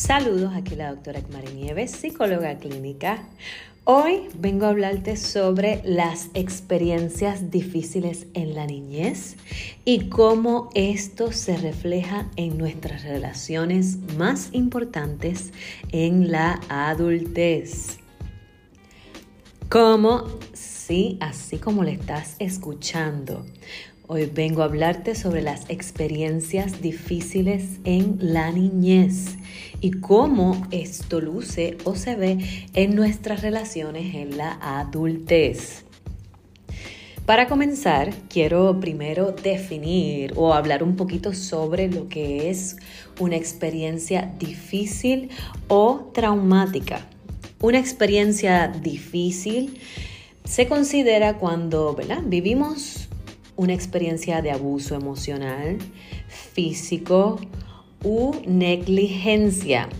Saludos, aquí la doctora Ekmari Nieves, psicóloga clínica. Hoy vengo a hablarte sobre las experiencias difíciles en la niñez y cómo esto se refleja en nuestras relaciones más importantes en la adultez. Como, sí, así como le estás escuchando. Hoy vengo a hablarte sobre las experiencias difíciles en la niñez y cómo esto luce o se ve en nuestras relaciones en la adultez. Para comenzar, quiero primero definir o hablar un poquito sobre lo que es una experiencia difícil o traumática. Una experiencia difícil se considera cuando vivimos una experiencia de abuso emocional, físico u negligencia.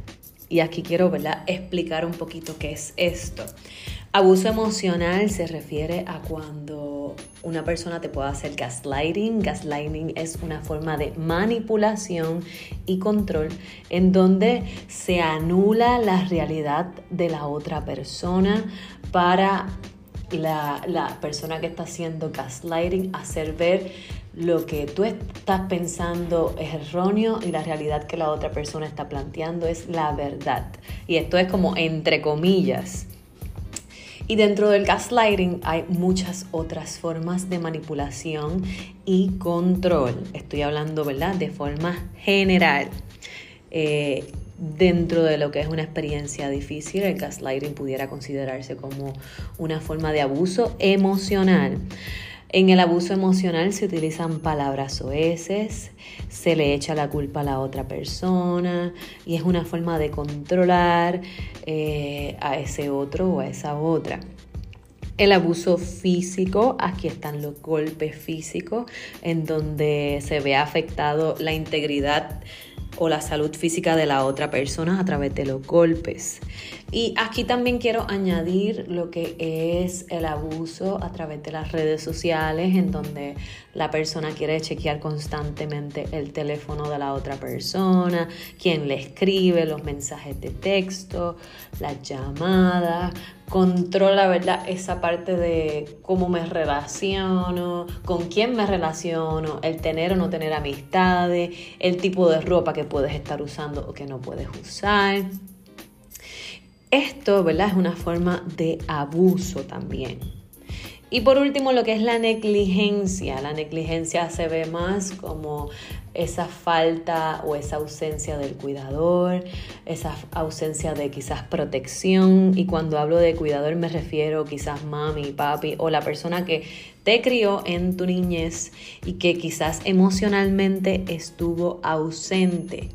Y aquí quiero explicar un poquito qué es esto. Abuso emocional se refiere a cuando una persona te puede hacer gaslighting. Gaslighting es una forma de manipulación y control en donde se anula la realidad de la otra persona para la, persona que está haciendo gaslighting hacer ver lo que tú estás pensando es erróneo y la realidad que la otra persona está planteando es la verdad. Y esto es como entre comillas. Y dentro del gaslighting hay muchas otras formas de manipulación y control. Estoy hablando, ¿verdad? De forma general. Eh, dentro de lo que es una experiencia difícil, el gaslighting pudiera considerarse como una forma de abuso emocional. En el abuso emocional se utilizan palabras soeces, se le echa la culpa a la otra persona y es una forma de controlar eh, a ese otro o a esa otra. El abuso físico, aquí están los golpes físicos en donde se ve afectado la integridad o la salud física de la otra persona a través de los golpes. Y aquí también quiero añadir lo que es el abuso a través de las redes sociales, en donde la persona quiere chequear constantemente el teléfono de la otra persona, quien le escribe los mensajes de texto, las llamadas, controla, ¿verdad? Esa parte de cómo me relaciono, con quién me relaciono, el tener o no tener amistades, el tipo de ropa que puedes estar usando o que no puedes usar. Esto, ¿verdad? Es una forma de abuso también. Y por último, lo que es la negligencia. La negligencia se ve más como esa falta o esa ausencia del cuidador, esa ausencia de quizás protección. Y cuando hablo de cuidador me refiero quizás mami, papi o la persona que te crió en tu niñez y que quizás emocionalmente estuvo ausente.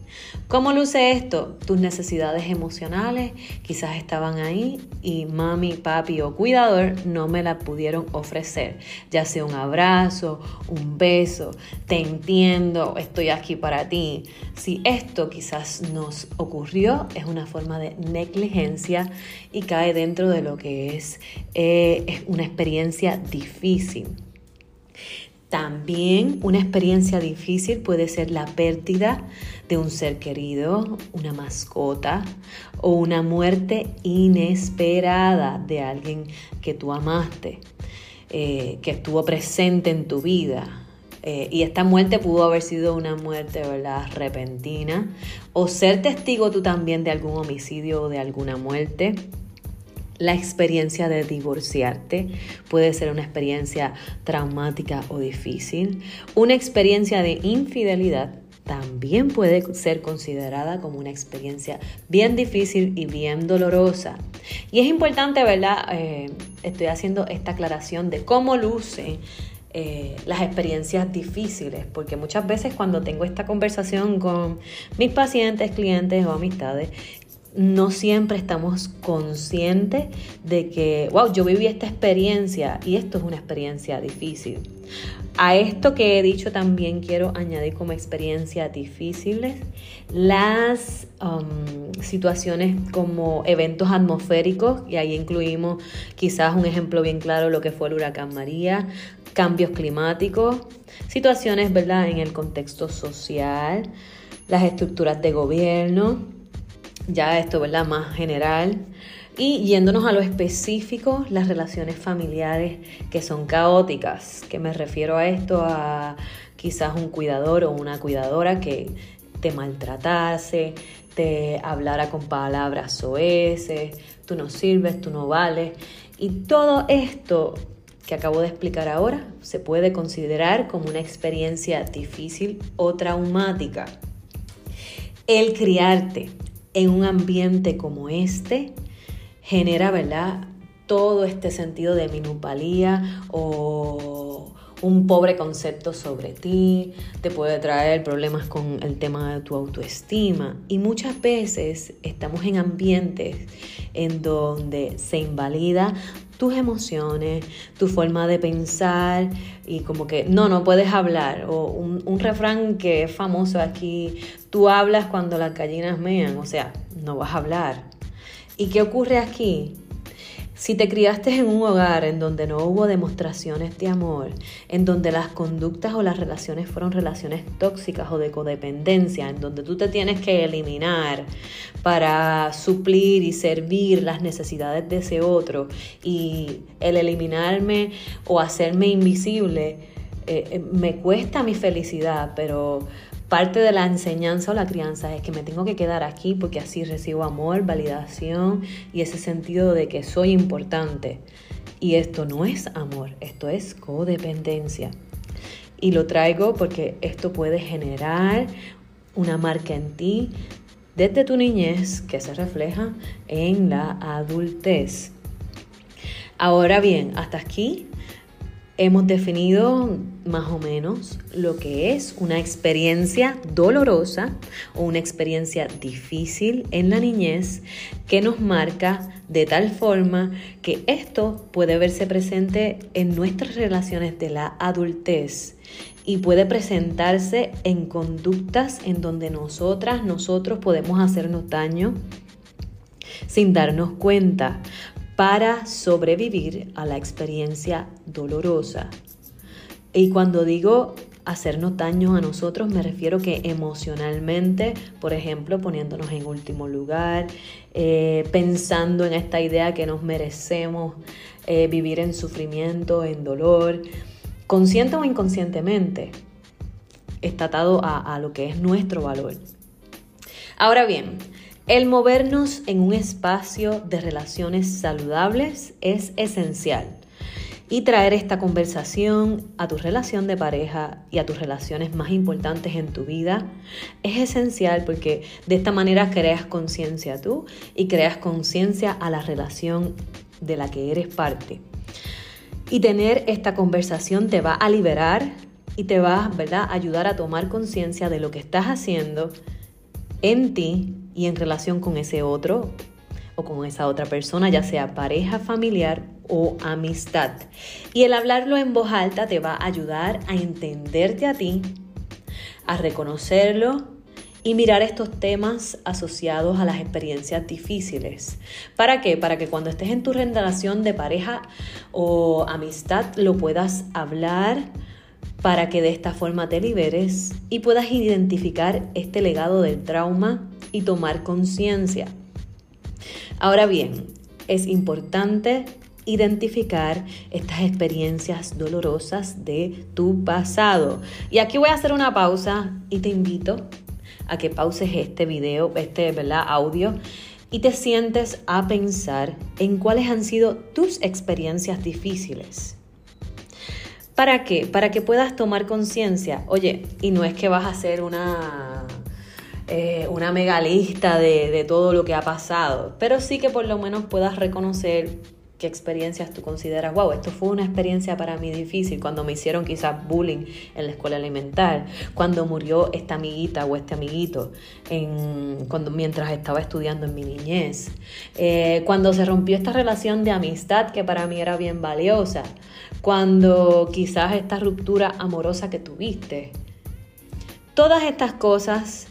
¿Cómo luce esto? Tus necesidades emocionales quizás estaban ahí y mami, papi o cuidador no me la pudieron ofrecer, ya sea un abrazo, un beso, te entiendo, estoy aquí para ti. Si esto quizás nos ocurrió, es una forma de negligencia y cae dentro de lo que es, eh, es una experiencia difícil. También una experiencia difícil puede ser la pérdida de un ser querido, una mascota o una muerte inesperada de alguien que tú amaste, eh, que estuvo presente en tu vida. Eh, y esta muerte pudo haber sido una muerte ¿verdad? repentina o ser testigo tú también de algún homicidio o de alguna muerte la experiencia de divorciarte puede ser una experiencia traumática o difícil. Una experiencia de infidelidad también puede ser considerada como una experiencia bien difícil y bien dolorosa. Y es importante, ¿verdad? Eh, estoy haciendo esta aclaración de cómo lucen eh, las experiencias difíciles, porque muchas veces cuando tengo esta conversación con mis pacientes, clientes o amistades, no siempre estamos conscientes de que, wow, yo viví esta experiencia y esto es una experiencia difícil. A esto que he dicho también quiero añadir como experiencias difíciles las um, situaciones como eventos atmosféricos, y ahí incluimos quizás un ejemplo bien claro lo que fue el huracán María, cambios climáticos, situaciones ¿verdad? en el contexto social, las estructuras de gobierno, ya esto, ¿verdad? Más general. Y yéndonos a lo específico, las relaciones familiares que son caóticas, que me refiero a esto, a quizás un cuidador o una cuidadora que te maltratase, te hablara con palabras soeces, tú no sirves, tú no vales. Y todo esto que acabo de explicar ahora se puede considerar como una experiencia difícil o traumática. El criarte en un ambiente como este genera, ¿verdad? Todo este sentido de minupalía o un pobre concepto sobre ti, te puede traer problemas con el tema de tu autoestima y muchas veces estamos en ambientes en donde se invalida tus emociones, tu forma de pensar y como que no, no puedes hablar. O un, un, refrán que es famoso aquí, tú hablas cuando las gallinas mean, o sea, no vas a hablar. ¿Y qué ocurre aquí? Si te criaste en un hogar en donde no hubo demostraciones de amor, en donde las conductas o las relaciones fueron relaciones tóxicas o de codependencia, en donde tú te tienes que eliminar para suplir y servir las necesidades de ese otro y el eliminarme o hacerme invisible, eh, eh, me cuesta mi felicidad, pero Parte de la enseñanza o la crianza es que me tengo que quedar aquí porque así recibo amor, validación y ese sentido de que soy importante. Y esto no es amor, esto es codependencia. Y lo traigo porque esto puede generar una marca en ti desde tu niñez que se refleja en la adultez. Ahora bien, hasta aquí Hemos definido más o menos lo que es una experiencia dolorosa o una experiencia difícil en la niñez que nos marca de tal forma que esto puede verse presente en nuestras relaciones de la adultez y puede presentarse en conductas en donde nosotras, nosotros podemos hacernos daño sin darnos cuenta para sobrevivir a la experiencia dolorosa. Y cuando digo hacernos daño a nosotros, me refiero que emocionalmente, por ejemplo, poniéndonos en último lugar, eh, pensando en esta idea que nos merecemos eh, vivir en sufrimiento, en dolor, consciente o inconscientemente, está atado a lo que es nuestro valor. Ahora bien, el movernos en un espacio de relaciones saludables es esencial y traer esta conversación a tu relación de pareja y a tus relaciones más importantes en tu vida es esencial porque de esta manera creas conciencia tú y creas conciencia a la relación de la que eres parte. Y tener esta conversación te va a liberar y te va ¿verdad? ayudar a tomar conciencia de lo que estás haciendo en ti y en relación con ese otro o con esa otra persona, ya sea pareja, familiar o amistad. Y el hablarlo en voz alta te va a ayudar a entenderte a ti, a reconocerlo y mirar estos temas asociados a las experiencias difíciles. ¿Para qué? Para que cuando estés en tu relación de pareja o amistad lo puedas hablar, para que de esta forma te liberes y puedas identificar este legado del trauma y tomar conciencia. Ahora bien, es importante identificar estas experiencias dolorosas de tu pasado. Y aquí voy a hacer una pausa y te invito a que pauses este video, este ¿verdad? audio y te sientes a pensar en cuáles han sido tus experiencias difíciles. ¿Para qué? Para que puedas tomar conciencia. Oye, y no es que vas a hacer una, eh, una mega lista de, de todo lo que ha pasado, pero sí que por lo menos puedas reconocer experiencias tú consideras, wow, esto fue una experiencia para mí difícil, cuando me hicieron quizás bullying en la escuela elemental, cuando murió esta amiguita o este amiguito cuando, mientras estaba estudiando en mi niñez, eh, cuando se rompió esta relación de amistad que para mí era bien valiosa, cuando quizás esta ruptura amorosa que tuviste. Todas estas cosas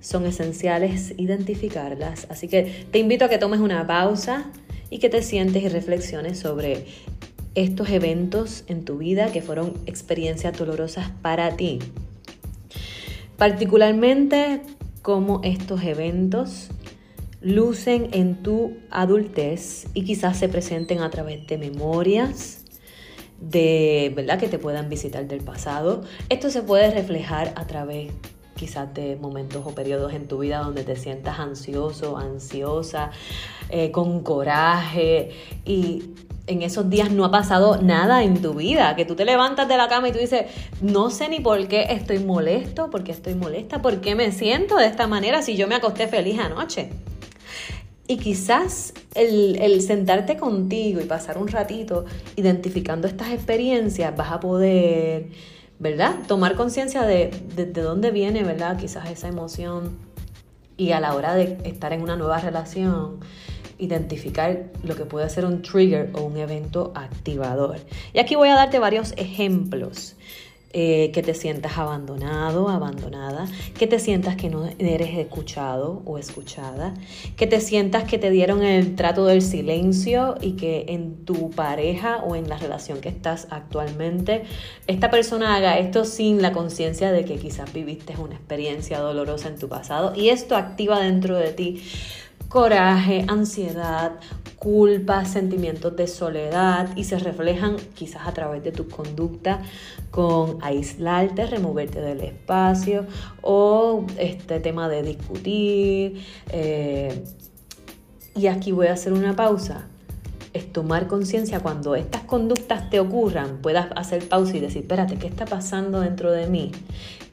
son esenciales identificarlas, así que te invito a que tomes una pausa y que te sientes y reflexiones sobre estos eventos en tu vida que fueron experiencias dolorosas para ti. Particularmente cómo estos eventos lucen en tu adultez y quizás se presenten a través de memorias, de verdad que te puedan visitar del pasado. Esto se puede reflejar a través quizás de momentos o periodos en tu vida donde te sientas ansioso, ansiosa, eh, con coraje y en esos días no ha pasado nada en tu vida, que tú te levantas de la cama y tú dices, no sé ni por qué estoy molesto, por qué estoy molesta, por qué me siento de esta manera si yo me acosté feliz anoche. Y quizás el, sentarte contigo y pasar un ratito identificando estas experiencias, vas a poder, ¿verdad? Tomar conciencia de, de, de dónde viene, ¿verdad? Quizás esa emoción. Y a la hora de estar en una nueva relación, identificar lo que puede ser un trigger o un evento activador. Y aquí voy a darte varios ejemplos. Eh, que te sientas abandonado, abandonada, que te sientas que no eres escuchado o escuchada, que te sientas que te dieron el trato del silencio y que en tu pareja o en la relación que estás actualmente, esta persona haga esto sin la conciencia de que quizás viviste una experiencia dolorosa en tu pasado y esto activa dentro de ti coraje, ansiedad, culpa, sentimientos de soledad y se reflejan quizás a través de tu conducta con aislarte, removerte del espacio o este tema de discutir. Eh, y aquí voy a hacer una pausa. Es tomar conciencia cuando estas conductas te ocurran, puedas hacer pausa y decir, espérate, ¿qué está pasando dentro de mí?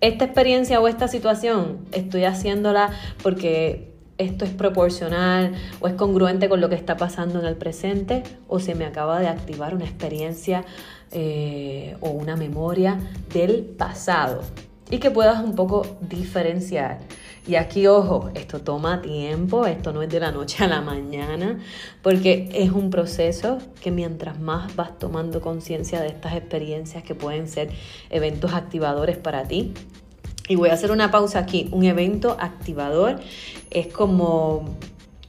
Esta experiencia o esta situación estoy haciéndola porque esto es proporcional o es congruente con lo que está pasando en el presente o se me acaba de activar una experiencia eh, o una memoria del pasado y que puedas un poco diferenciar. Y aquí, ojo, esto toma tiempo, esto no es de la noche a la mañana, porque es un proceso que mientras más vas tomando conciencia de estas experiencias que pueden ser eventos activadores para ti, y voy a hacer una pausa aquí. Un evento activador es como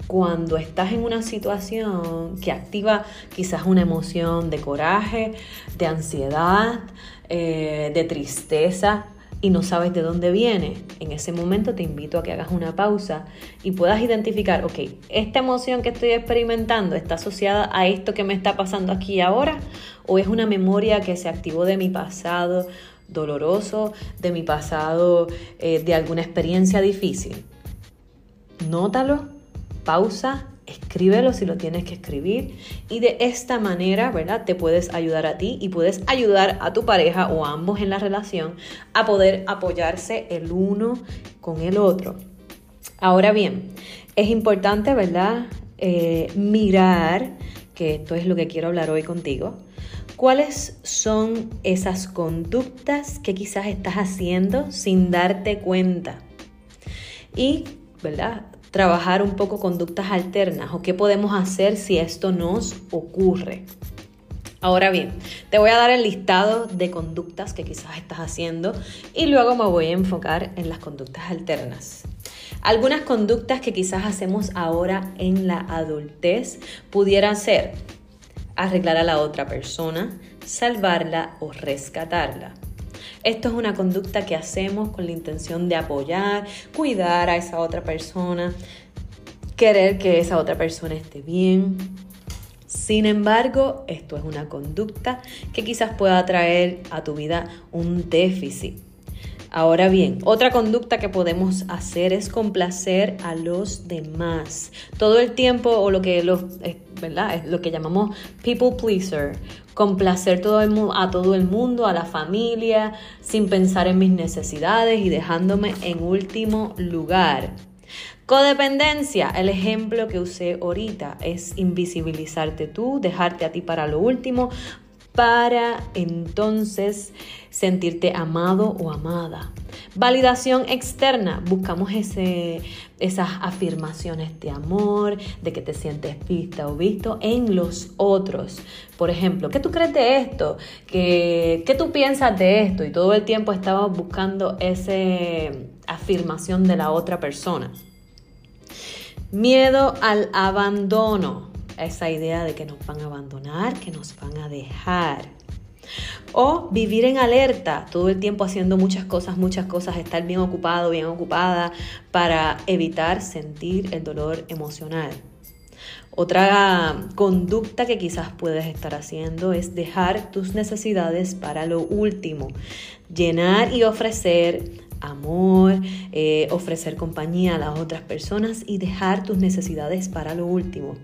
cuando estás en una situación que activa quizás una emoción de coraje, de ansiedad, eh, de tristeza y no sabes de dónde viene, en ese momento te invito a que hagas una pausa y puedas identificar, ok, esta emoción que estoy experimentando está asociada a esto que me está pasando aquí y ahora o es una memoria que se activó de mi pasado doloroso de mi pasado, eh, de alguna experiencia difícil. Nótalo, pausa, escríbelo si lo tienes que escribir y de esta manera, ¿verdad? Te puedes ayudar a ti y puedes ayudar a tu pareja o a ambos en la relación a poder apoyarse el uno con el otro. Ahora bien, es importante, ¿verdad? Eh, mirar, que esto es lo que quiero hablar hoy contigo, ¿Cuáles son esas conductas que quizás estás haciendo sin darte cuenta? Y, ¿verdad? Trabajar un poco conductas alternas o qué podemos hacer si esto nos ocurre. Ahora bien, te voy a dar el listado de conductas que quizás estás haciendo y luego me voy a enfocar en las conductas alternas. Algunas conductas que quizás hacemos ahora en la adultez pudieran ser arreglar a la otra persona, salvarla o rescatarla. Esto es una conducta que hacemos con la intención de apoyar, cuidar a esa otra persona, querer que esa otra persona esté bien. Sin embargo, esto es una conducta que quizás pueda traer a tu vida un déficit. Ahora bien, otra conducta que podemos hacer es complacer a los demás. Todo el tiempo, o lo que, los, ¿verdad? es lo que llamamos people pleaser, complacer a todo el mundo, a la familia, sin pensar en mis necesidades y dejándome en último lugar. Codependencia, el ejemplo que usé ahorita es invisibilizarte tú, dejarte a ti para lo último, para entonces sentirte amado o amada. Validación externa, buscamos ese, esas afirmaciones de amor, de que te sientes vista o visto en los otros. Por ejemplo, ¿qué tú crees de esto? ¿Qué, qué tú piensas de esto? Y todo el tiempo estamos buscando esa afirmación de la otra persona. Miedo al abandono esa idea de que nos van a abandonar, que nos van a dejar. O vivir en alerta, todo el tiempo haciendo muchas cosas, muchas cosas, estar bien ocupado, bien ocupada para evitar sentir el dolor emocional. Otra conducta que quizás puedes estar haciendo es dejar tus necesidades para lo último. Llenar y ofrecer amor, eh, ofrecer compañía a las otras personas y dejar tus necesidades para lo último.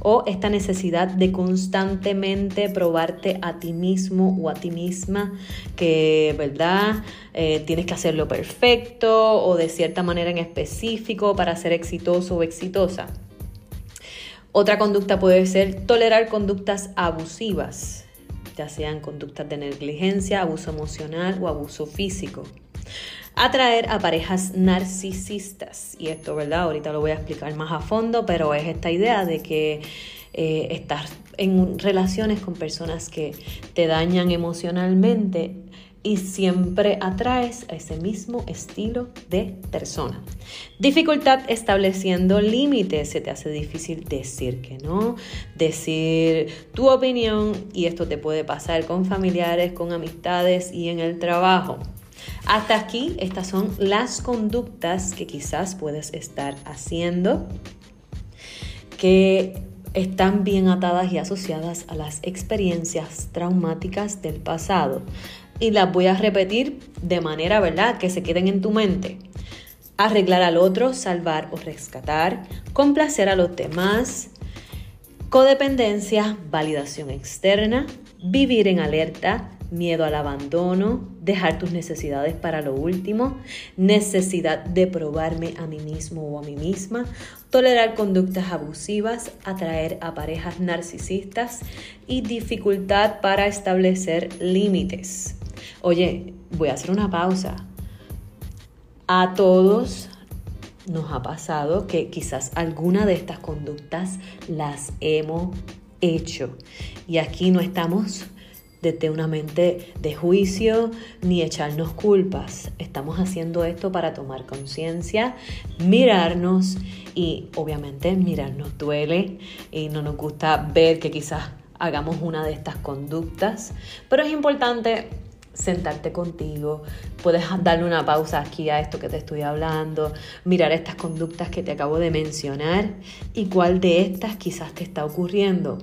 O esta necesidad de constantemente probarte a ti mismo o a ti misma que, ¿verdad? Eh, tienes que hacerlo perfecto o de cierta manera en específico para ser exitoso o exitosa. Otra conducta puede ser tolerar conductas abusivas, ya sean conductas de negligencia, abuso emocional o abuso físico. Atraer a parejas narcisistas. Y esto, ¿verdad? Ahorita lo voy a explicar más a fondo, pero es esta idea de que eh, estar en relaciones con personas que te dañan emocionalmente y siempre atraes a ese mismo estilo de persona. Dificultad estableciendo límites. Se te hace difícil decir que no, decir tu opinión y esto te puede pasar con familiares, con amistades y en el trabajo. Hasta aquí, estas son las conductas que quizás puedes estar haciendo que están bien atadas y asociadas a las experiencias traumáticas del pasado y las voy a repetir de manera, ¿verdad?, que se queden en tu mente. Arreglar al otro, salvar o rescatar, complacer a los demás, codependencia, validación externa, vivir en alerta, miedo al abandono, dejar tus necesidades para lo último, necesidad de probarme a mí mismo o a mí misma, tolerar conductas abusivas, atraer a parejas narcisistas y dificultad para establecer límites. Oye, voy a hacer una pausa. A todos nos ha pasado que quizás alguna de estas conductas las hemos hecho. Y aquí no estamos desde una mente de juicio ni echarnos culpas. Estamos haciendo esto para tomar conciencia, mirarnos y obviamente mirarnos duele y no nos gusta ver que quizás hagamos una de estas conductas, pero es importante sentarte contigo, puedes darle una pausa aquí a esto que te estoy hablando, mirar estas conductas que te acabo de mencionar y cuál de estas quizás te está ocurriendo.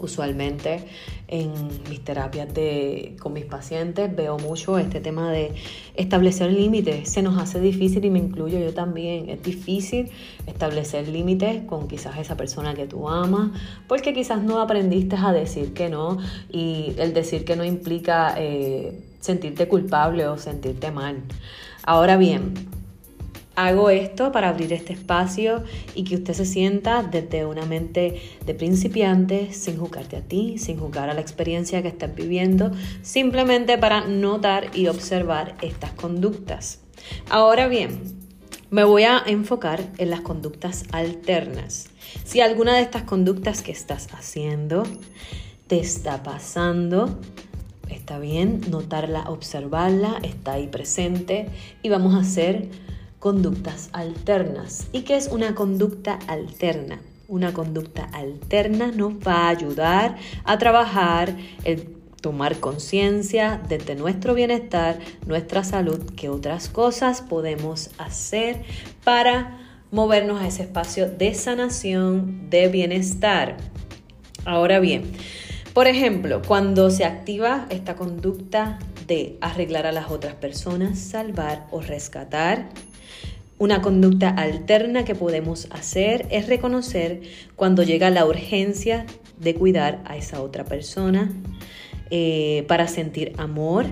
Usualmente en mis terapias de, con mis pacientes veo mucho este tema de establecer límites. Se nos hace difícil y me incluyo yo también. Es difícil establecer límites con quizás esa persona que tú amas porque quizás no aprendiste a decir que no y el decir que no implica eh, sentirte culpable o sentirte mal. Ahora bien, Hago esto para abrir este espacio y que usted se sienta desde una mente de principiante, sin juzgarte a ti, sin juzgar a la experiencia que estás viviendo, simplemente para notar y observar estas conductas. Ahora bien, me voy a enfocar en las conductas alternas. Si alguna de estas conductas que estás haciendo te está pasando, está bien notarla, observarla, está ahí presente y vamos a hacer conductas alternas. ¿Y qué es una conducta alterna? Una conducta alterna nos va a ayudar a trabajar el tomar conciencia desde nuestro bienestar, nuestra salud, qué otras cosas podemos hacer para movernos a ese espacio de sanación, de bienestar. Ahora bien, por ejemplo, cuando se activa esta conducta de arreglar a las otras personas, salvar o rescatar, una conducta alterna que podemos hacer es reconocer cuando llega la urgencia de cuidar a esa otra persona eh, para sentir amor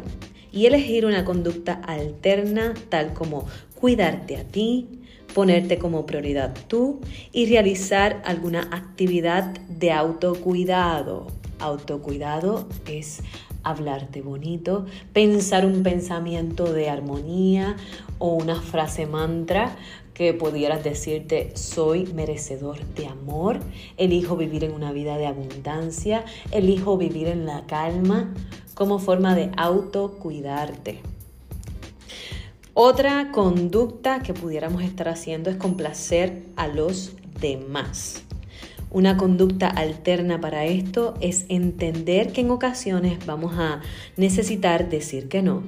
y elegir una conducta alterna tal como cuidarte a ti, ponerte como prioridad tú y realizar alguna actividad de autocuidado. Autocuidado es hablarte bonito, pensar un pensamiento de armonía o una frase mantra que pudieras decirte soy merecedor de amor, elijo vivir en una vida de abundancia, elijo vivir en la calma como forma de autocuidarte. Otra conducta que pudiéramos estar haciendo es complacer a los demás Una conducta alterna para esto es entender que en ocasiones vamos a necesitar decir que no.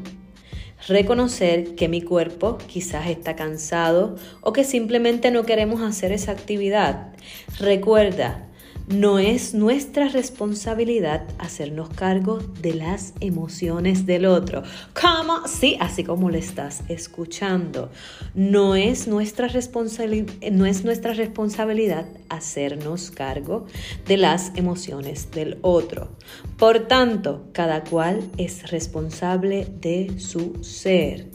Reconocer que mi cuerpo quizás está cansado o que simplemente no queremos hacer esa actividad. Recuerda, no es nuestra responsabilidad hacernos cargo de las emociones del otro. ¿Cómo? Sí, así como le estás escuchando. No es nuestra, no es nuestra responsabilidad hacernos cargo de las emociones del otro. Por tanto, cada cual es responsable de su ser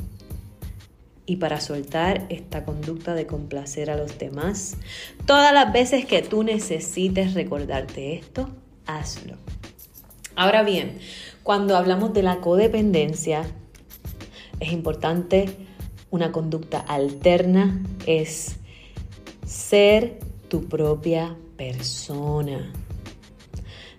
y para soltar esta conducta de complacer a los demás. Todas las veces que tú necesites recordarte esto, hazlo. Ahora bien, cuando hablamos de la codependencia, es importante una conducta alterna, es ser tu propia persona,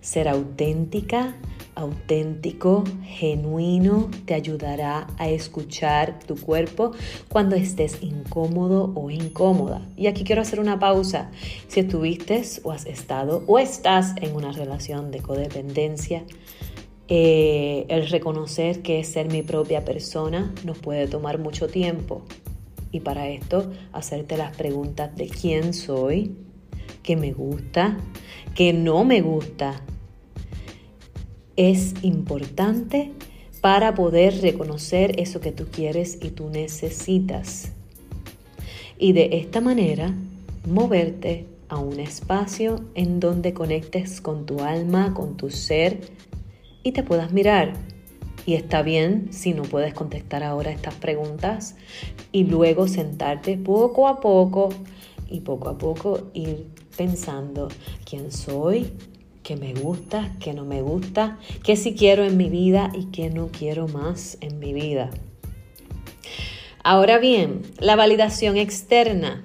ser auténtica, auténtico, genuino, te ayudará a escuchar tu cuerpo cuando estés incómodo o incómoda. Y aquí quiero hacer una pausa. Si estuviste o has estado o estás en una relación de codependencia, eh, el reconocer que es ser mi propia persona nos puede tomar mucho tiempo. Y para esto, hacerte las preguntas de quién soy, qué me gusta, qué no me gusta, es importante para poder reconocer eso que tú quieres y tú necesitas. Y de esta manera, moverte a un espacio en donde conectes con tu alma, con tu ser y te puedas mirar. Y está bien si no puedes contestar ahora estas preguntas y luego sentarte poco a poco y poco a poco ir pensando quién soy, qué me gusta, qué no me gusta, qué sí quiero en mi vida y qué no quiero más en mi vida. Ahora bien, la validación externa.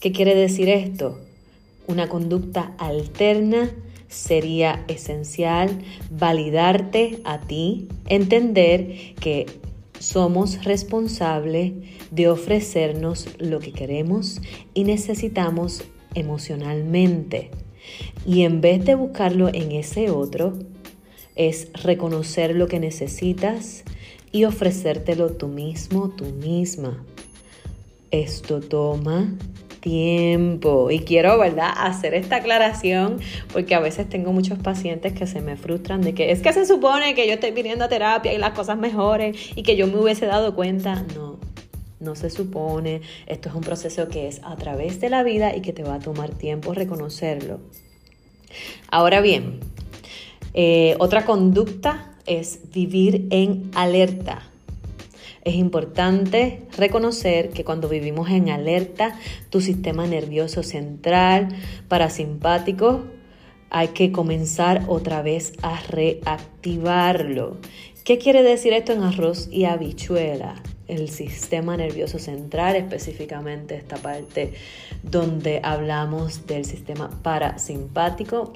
¿Qué quiere decir esto? Una conducta alterna sería esencial validarte a ti, entender que somos responsables de ofrecernos lo que queremos y necesitamos emocionalmente. Y en vez de buscarlo en ese otro, es reconocer lo que necesitas y ofrecértelo tú mismo, tú misma. Esto toma tiempo y quiero, ¿verdad?, hacer esta aclaración porque a veces tengo muchos pacientes que se me frustran de que es que se supone que yo estoy pidiendo terapia y las cosas mejoren y que yo me hubiese dado cuenta. No, no se supone. Esto es un proceso que es a través de la vida y que te va a tomar tiempo reconocerlo. Ahora bien, eh, otra conducta es vivir en alerta. Es importante reconocer que cuando vivimos en alerta, tu sistema nervioso central, parasimpático, hay que comenzar otra vez a reactivarlo. ¿Qué quiere decir esto en arroz y habichuela? El sistema nervioso central, específicamente esta parte donde hablamos del sistema parasimpático,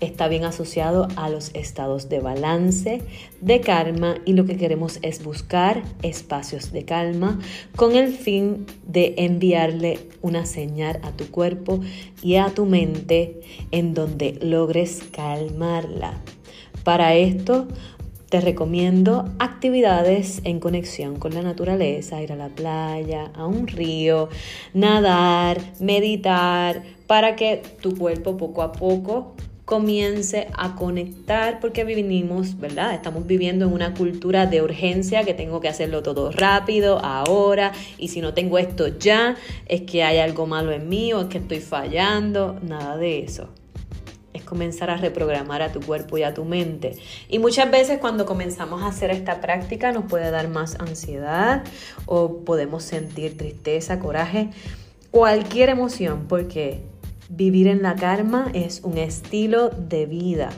está bien asociado a los estados de balance, de calma y lo que queremos es buscar espacios de calma con el fin de enviarle una señal a tu cuerpo y a tu mente en donde logres calmarla. Para esto te recomiendo actividades en conexión con la naturaleza, ir a la playa, a un río, nadar, meditar, para que tu cuerpo poco a poco comience a conectar porque vivimos, ¿verdad? Estamos viviendo en una cultura de urgencia que tengo que hacerlo todo rápido, ahora, y si no tengo esto ya, es que hay algo malo en mí o es que estoy fallando, nada de eso es comenzar a reprogramar a tu cuerpo y a tu mente. Y muchas veces cuando comenzamos a hacer esta práctica nos puede dar más ansiedad o podemos sentir tristeza, coraje, cualquier emoción, porque vivir en la karma es un estilo de vida.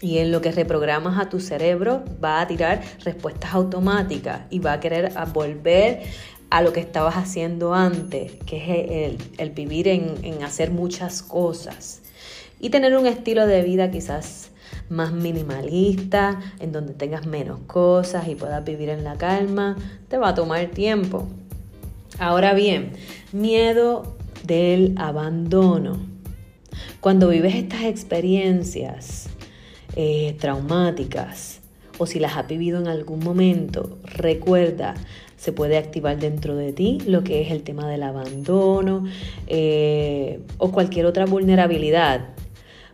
Y en lo que reprogramas a tu cerebro va a tirar respuestas automáticas y va a querer volver a lo que estabas haciendo antes, que es el, vivir en hacer muchas cosas y tener un estilo de vida quizás más minimalista, en donde tengas menos cosas y puedas vivir en la calma, te va a tomar tiempo. Ahora bien, miedo del abandono. Cuando vives estas experiencias eh, traumáticas o si las has vivido en algún momento, recuerda, se puede activar dentro de ti lo que es el tema del abandono eh, o cualquier otra vulnerabilidad.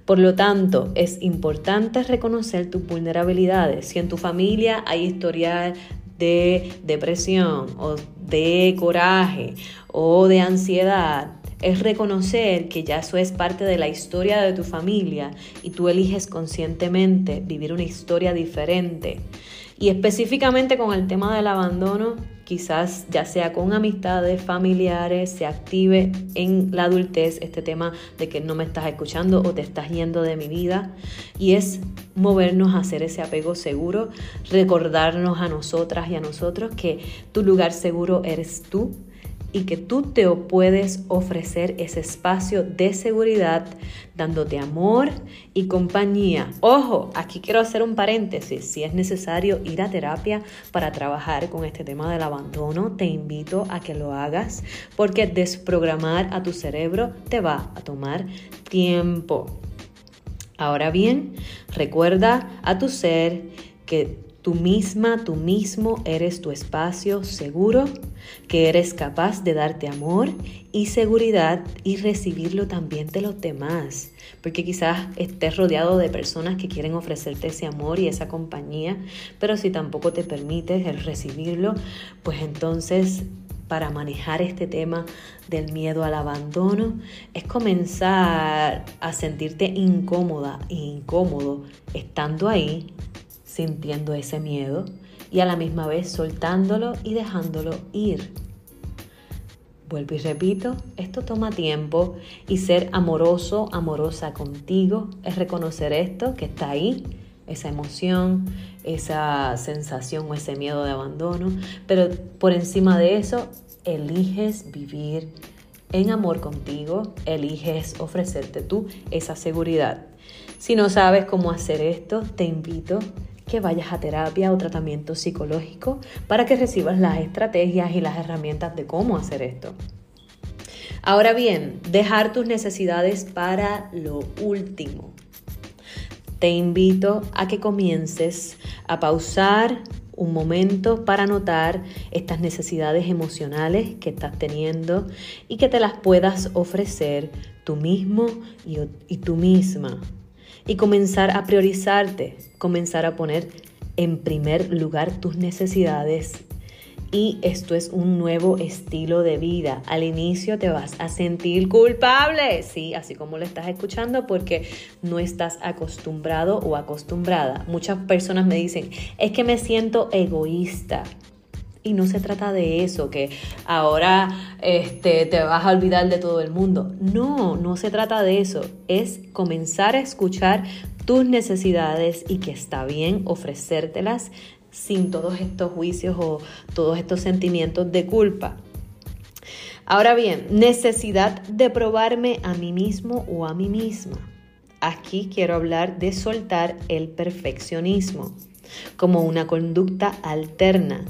Por lo tanto, es importante reconocer tus vulnerabilidades. Si en tu familia hay historial de depresión o de coraje o de ansiedad, es reconocer que ya eso es parte de la historia de tu familia y tú eliges conscientemente vivir una historia diferente. Y específicamente con el tema del abandono, quizás ya sea con amistades, familiares, se active en la adultez este tema de que no me estás escuchando o te estás yendo de mi vida. Y es movernos a hacer ese apego seguro, recordarnos a nosotras y a nosotros que tu lugar seguro eres tú y que tú te puedes ofrecer ese espacio de seguridad dándote amor y compañía. Ojo, aquí quiero hacer un paréntesis. Si es necesario ir a terapia para trabajar con este tema del abandono, te invito a que lo hagas porque desprogramar a tu cerebro te va a tomar tiempo. Ahora bien, recuerda a tu ser que Tú misma, tú mismo eres tu espacio seguro, que eres capaz de darte amor y seguridad y recibirlo también de los demás. Porque quizás estés rodeado de personas que quieren ofrecerte ese amor y esa compañía, pero si tampoco te permites el recibirlo, pues entonces para manejar este tema del miedo al abandono es comenzar a sentirte incómoda e incómodo estando ahí sintiendo ese miedo y a la misma vez soltándolo y dejándolo ir. Vuelvo y repito, esto toma tiempo y ser amoroso, amorosa contigo es reconocer esto que está ahí, esa emoción, esa sensación o ese miedo de abandono, pero por encima de eso, eliges vivir en amor contigo, eliges ofrecerte tú esa seguridad. Si no sabes cómo hacer esto, te invito que vayas a terapia o tratamiento psicológico para que recibas las estrategias y las herramientas de cómo hacer esto. Ahora bien, dejar tus necesidades para lo último. Te invito a que comiences a pausar un momento para notar estas necesidades emocionales que estás teniendo y que te las puedas ofrecer tú mismo y, y tú misma y comenzar a priorizarte, comenzar a poner en primer lugar tus necesidades. Y esto es un nuevo estilo de vida. Al inicio te vas a sentir culpable, sí, así como lo estás escuchando, porque no estás acostumbrado o acostumbrada. Muchas personas me dicen, es que me siento egoísta. Y no se trata de eso, que ahora este, te vas a olvidar de todo el mundo. No, no se trata de eso. Es comenzar a escuchar tus necesidades y que está bien ofrecértelas sin todos estos juicios o todos estos sentimientos de culpa. Ahora bien, necesidad de probarme a mí mismo o a mí misma. Aquí quiero hablar de soltar el perfeccionismo como una conducta alterna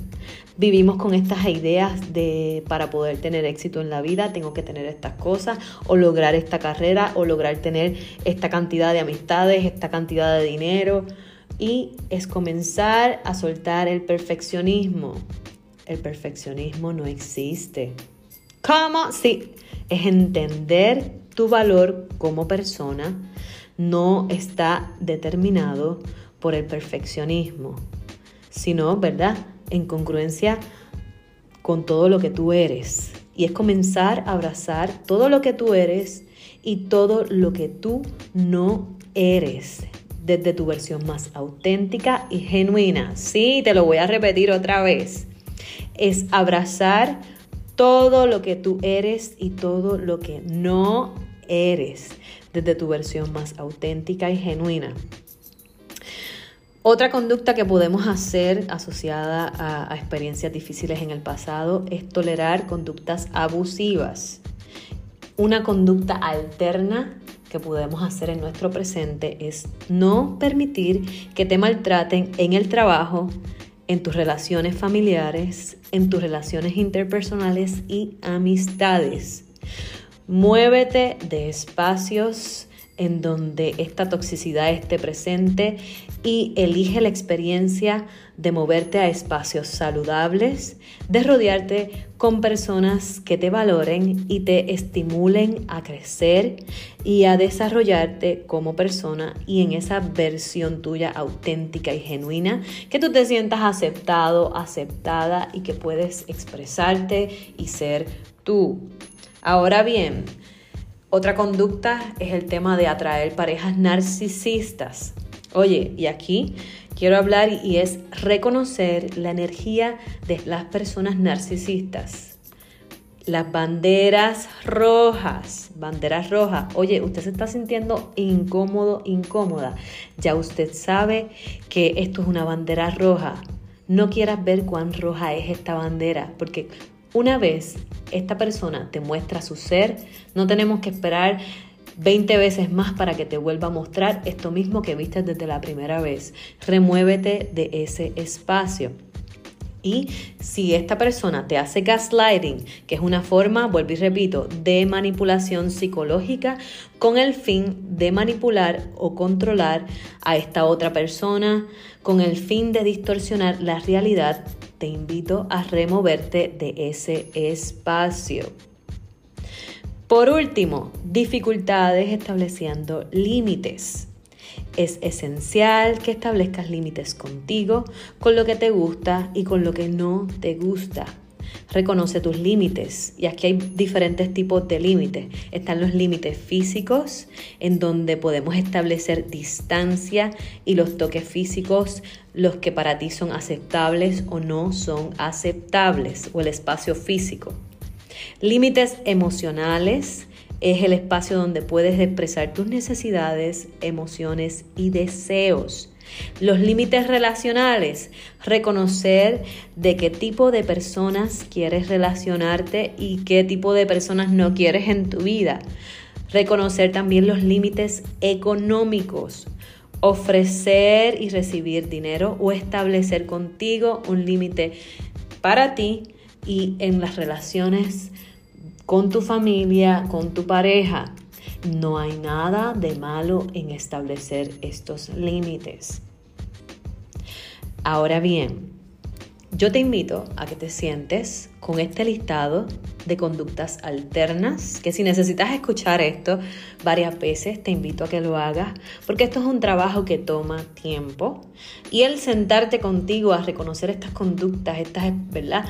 vivimos con estas ideas de para poder tener éxito en la vida tengo que tener estas cosas o lograr esta carrera o lograr tener esta cantidad de amistades, esta cantidad de dinero y es comenzar a soltar el perfeccionismo. El perfeccionismo no existe. ¿Cómo? Sí, es entender tu valor como persona no está determinado por el perfeccionismo, sino, ¿verdad? en congruencia con todo lo que tú eres. Y es comenzar a abrazar todo lo que tú eres y todo lo que tú no eres desde tu versión más auténtica y genuina. Sí, te lo voy a repetir otra vez. Es abrazar todo lo que tú eres y todo lo que no eres desde tu versión más auténtica y genuina. Otra conducta que podemos hacer asociada a, experiencias difíciles en el pasado es tolerar conductas abusivas. Una conducta alterna que podemos hacer en nuestro presente es no permitir que te maltraten en el trabajo, en tus relaciones familiares, en tus relaciones interpersonales y amistades. Muévete de espacios en donde esta toxicidad esté presente y elige la experiencia de moverte a espacios saludables, de rodearte con personas que te valoren y te estimulen a crecer y a desarrollarte como persona y en esa versión tuya auténtica y genuina, que tú te sientas aceptado, aceptada y que puedes expresarte y ser tú. Ahora bien, otra conducta es el tema de atraer parejas narcisistas. Oye, y aquí quiero hablar y es reconocer la energía de las personas narcisistas. Las banderas rojas, banderas rojas. Oye, usted se está sintiendo incómodo, incómoda. Ya usted sabe que esto es una bandera roja. No quieras ver cuán roja es esta bandera, porque una vez esta persona te muestra su ser, no tenemos que esperar 20 veces más para que te vuelva a mostrar esto mismo que viste desde la primera vez. Remuévete de ese espacio. Y si esta persona te hace gaslighting, que es una forma, vuelvo y repito, de manipulación psicológica con el fin de manipular o controlar a esta otra persona, con el fin de distorsionar la realidad, te invito a removerte de ese espacio. Por último, dificultades estableciendo límites. Es esencial que establezcas límites contigo, con lo que te gusta y con lo que no te gusta. Reconoce tus límites y aquí hay diferentes tipos de límites. Están los límites físicos, en donde podemos establecer distancia y los toques físicos, los que para ti son aceptables o no son aceptables, o el espacio físico. Límites emocionales es el espacio donde puedes expresar tus necesidades, emociones y deseos. Los límites relacionales, reconocer de qué tipo de personas quieres relacionarte y qué tipo de personas no quieres en tu vida. Reconocer también los límites económicos, ofrecer y recibir dinero o establecer contigo un límite para ti y en las relaciones con tu familia, con tu pareja. No hay nada de malo en establecer estos límites. Ahora bien, yo te invito a que te sientes con este listado de conductas alternas, que si necesitas escuchar esto varias veces, te invito a que lo hagas, porque esto es un trabajo que toma tiempo. Y el sentarte contigo a reconocer estas conductas, estas, ¿verdad?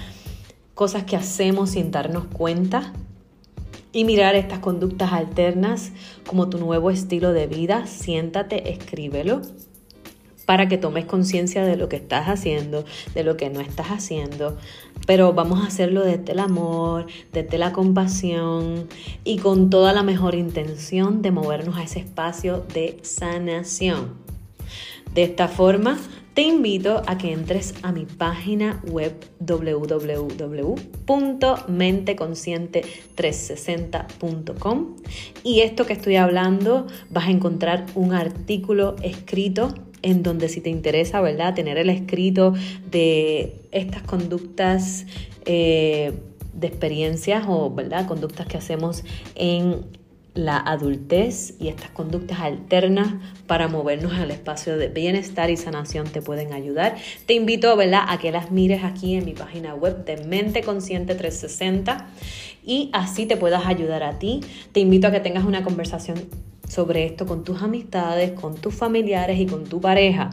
Cosas que hacemos sin darnos cuenta, y mirar estas conductas alternas como tu nuevo estilo de vida, siéntate, escríbelo para que tomes conciencia de lo que estás haciendo, de lo que no estás haciendo. Pero vamos a hacerlo desde el amor, desde la compasión y con toda la mejor intención de movernos a ese espacio de sanación. De esta forma, te invito a que entres a mi página web www.menteconsciente360.com y esto que estoy hablando vas a encontrar un artículo escrito en donde si te interesa, ¿verdad? Tener el escrito de estas conductas eh, de experiencias o, ¿verdad? Conductas que hacemos en la adultez y estas conductas alternas para movernos al espacio de bienestar y sanación te pueden ayudar. Te invito ¿verdad? a que las mires aquí en mi página web de Mente Consciente 360 y así te puedas ayudar a ti. Te invito a que tengas una conversación sobre esto con tus amistades, con tus familiares y con tu pareja,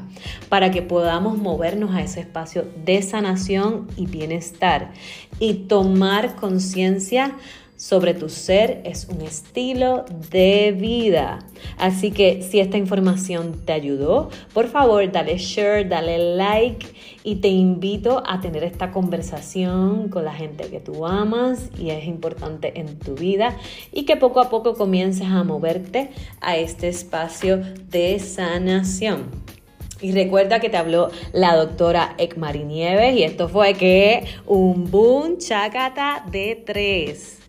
para que podamos movernos a ese espacio de sanación y bienestar y tomar conciencia sobre tu ser es un estilo de vida. Así que si esta información te ayudó, por favor dale share, dale like y te invito a tener esta conversación con la gente que tú amas y es importante en tu vida y que poco a poco comiences a moverte a este espacio de sanación. Y recuerda que te habló la doctora Ekmari Nieves y esto fue que un boom chacata de tres.